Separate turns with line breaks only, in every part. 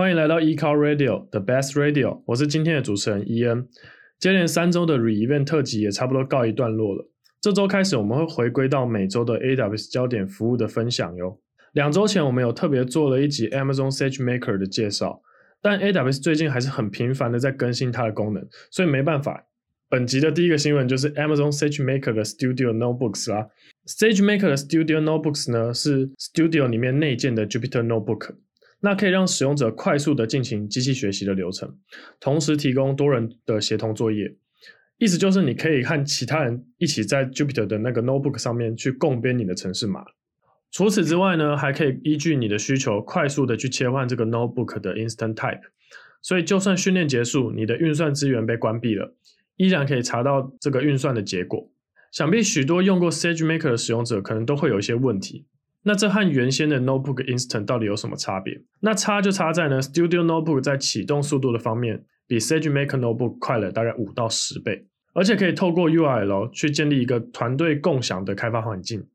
欢迎来到 eCar Radio The Best Radio，我是今天的主持人伊恩。接连三周的 Re-Event 特辑也差不多告一段落了。这周开始，我们会回归到每周的 AWS 焦点服务的分享哟。两周前，我们有特别做了一集 Amazon SageMaker 的介绍，但 AWS 最近还是很频繁的在更新它的功能，所以没办法。本集的第一个新闻就是 Amazon SageMaker 的 Studio Notebooks 啦。SageMaker 的 Studio Notebooks 呢，是 Studio 里面内建的 Jupyter Notebook，那可以让使用者快速的进行机器学习的流程，同时提供多人的协同作业。意思就是你可以和其他人一起在 Jupyter 的那个 Notebook 上面去共编你的程式码。除此之外呢，还可以依据你的需求，快速的去切换这个 Notebook 的 Instant Type。所以就算训练结束，你的运算资源被关闭了，依然可以查到这个运算的结果。想必许多用过 SageMaker 的使用者可能都会有一些问题。那这和原先的 Notebook Instant 到底有什么差别？那差就差在呢，Studio Notebook 在启动速度的方面比 SageMaker Notebook 快了大概五到十倍，而且可以透过 URL 去建立一个团队共享的开发环境。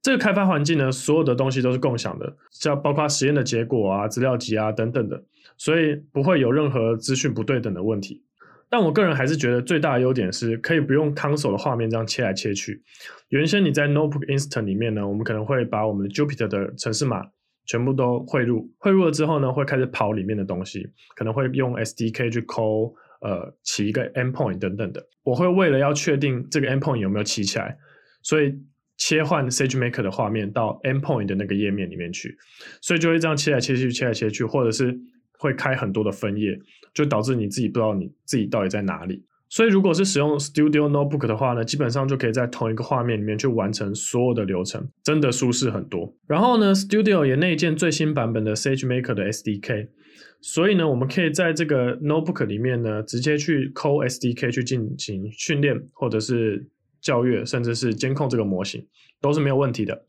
这个开发环境呢，所有的东西都是共享的，像包括实验的结果啊、资料集啊等等的，所以不会有任何资讯不对等的问题。但我个人还是觉得最大的优点是可以不用 console 的画面这样切来切去。原先你在 Notebook Instant 里面呢，我们可能会把我们的 Jupyter 的程式码全部都汇入，汇入了之后呢，会开始跑里面的东西，可能会用 SDK 去 call，呃，起一个 endpoint 等等的。我会为了要确定这个 endpoint 有没有起起来，所以切换 SageMaker 的画面到 endpoint 的那个页面里面去，所以就会这样切来切去，切来切去，或者是会开很多的分页。就导致你自己不知道你自己到底在哪里，所以如果是使用 Studio Notebook 的话呢，基本上就可以在同一个画面里面去完成所有的流程，真的舒适很多。然后呢，Studio 也内建最新版本的 SageMaker 的 SDK，所以呢，我们可以在这个 Notebook 里面呢，直接去 Co SDK 去进行训练，或者是校阅，甚至是监控这个模型，都是没有问题的。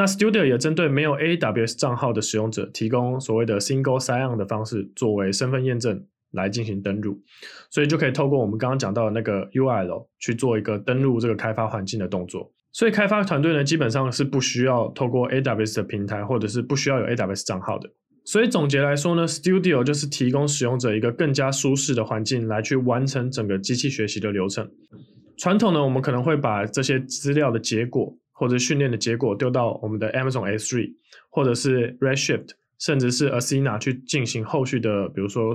那 Studio 也针对没有 AWS 账号的使用者，提供所谓的 Single Sign-On 的方式，作为身份验证。来进行登录，所以就可以透过我们刚刚讲到的那个 URL 去做一个登录这个开发环境的动作。所以开发团队呢，基本上是不需要透过 AWS 的平台，或者是不需要有 AWS 账号的。所以总结来说呢，Studio 就是提供使用者一个更加舒适的环境来去完成整个机器学习的流程。传统呢，我们可能会把这些资料的结果或者训练的结果丢到我们的 Amazon S3，或者是 Redshift，甚至是 Athena 去进行后续的，比如说。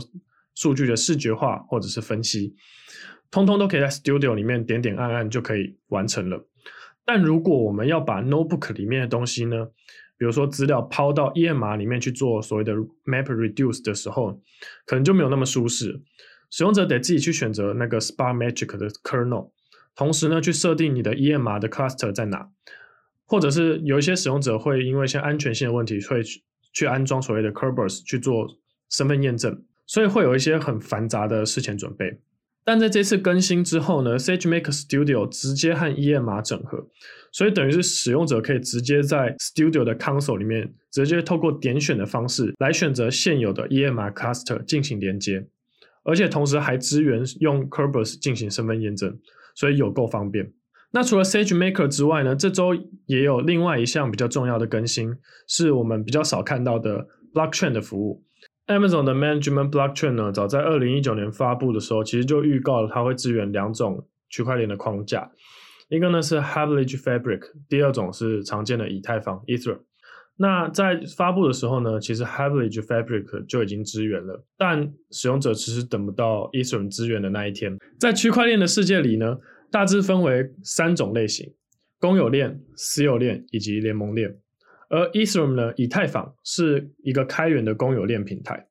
数据的视觉化或者是分析，通通都可以在 Studio 里面点点按按就可以完成了。但如果我们要把 Notebook 里面的东西呢，比如说资料抛到 EMR 里面去做所谓的 Map Reduce 的时候，可能就没有那么舒适。使用者得自己去选择那个 Spark Magic 的 Kernel，同时呢去设定你的 EMR 的 Cluster 在哪，或者是有一些使用者会因为一些安全性的问题，会去安装所谓的 Kerberos 去做身份验证。所以会有一些很繁杂的事前准备，但在这次更新之后呢，SageMaker Studio 直接和 EMR 整合，所以等于是使用者可以直接在 Studio 的 Console 里面，直接透过点选的方式来选择现有的 EMR Cluster 进行连接，而且同时还支援用 Kerberos 进行身份验证，所以有够方便。那除了 SageMaker 之外呢，这周也有另外一项比较重要的更新，是我们比较少看到的 Blockchain 的服务。Amazon 的 Management Blockchain 呢，早在二零一九年发布的时候，其实就预告了它会支援两种区块链的框架，一个呢是 Hashbridge Fabric，第二种是常见的以太坊 Ethereum。那在发布的时候呢，其实 Hashbridge Fabric 就已经支援了，但使用者其实等不到 Ethereum 支援的那一天。在区块链的世界里呢，大致分为三种类型：公有链、私有链以及联盟链。而 Ethereum 呢，以太坊是一个开源的公有链平台。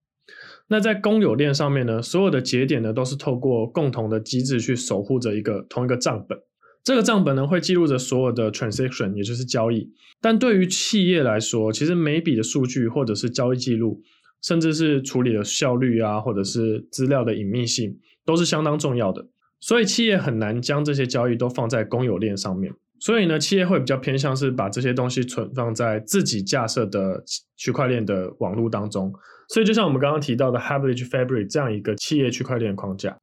那在公有链上面呢，所有的节点呢都是透过共同的机制去守护着一个同一个账本。这个账本呢会记录着所有的 transaction，也就是交易。但对于企业来说，其实每笔的数据或者是交易记录，甚至是处理的效率啊，或者是资料的隐秘性，都是相当重要的。所以企业很难将这些交易都放在公有链上面。所以呢，企业会比较偏向是把这些东西存放在自己架设的区块链的网络当中。所以就像我们刚刚提到的 Hashbridge Fabric 这样一个企业区块链框架，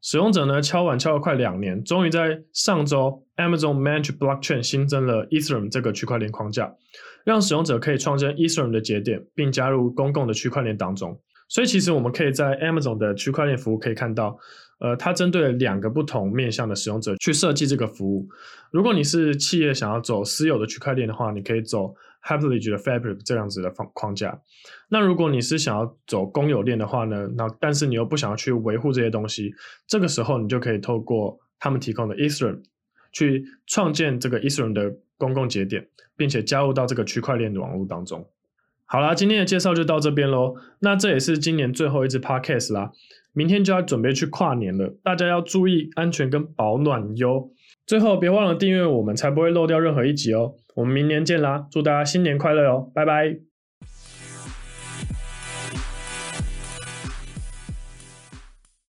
使用者呢敲碗敲了快两年，终于在上周 Amazon Managed Blockchain 新增了 Ethereum 这个区块链框架，让使用者可以创建 Ethereum 的节点，并加入公共的区块链当中。所以其实我们可以在 Amazon 的区块链服务可以看到，呃，它针对两个不同面向的使用者去设计这个服务。如果你是企业想要走私有的区块链的话，你可以走 Hyperledger 的 Fabric 这样子的框框架。那如果你是想要走公有链的话呢，那但是你又不想要去维护这些东西，这个时候你就可以透过他们提供的 Ethereum 去创建这个 Ethereum 的公共节点，并且加入到这个区块链的网络当中。好啦，今天的介绍就到这边喽。那这也是今年最后一支 Podcast 啦，明天就要准备去跨年了，大家要注意安全跟保暖哟。最后别忘了订阅我们，才不会漏掉任何一集哦。我们明年见啦，祝大家新年快乐哦，拜拜。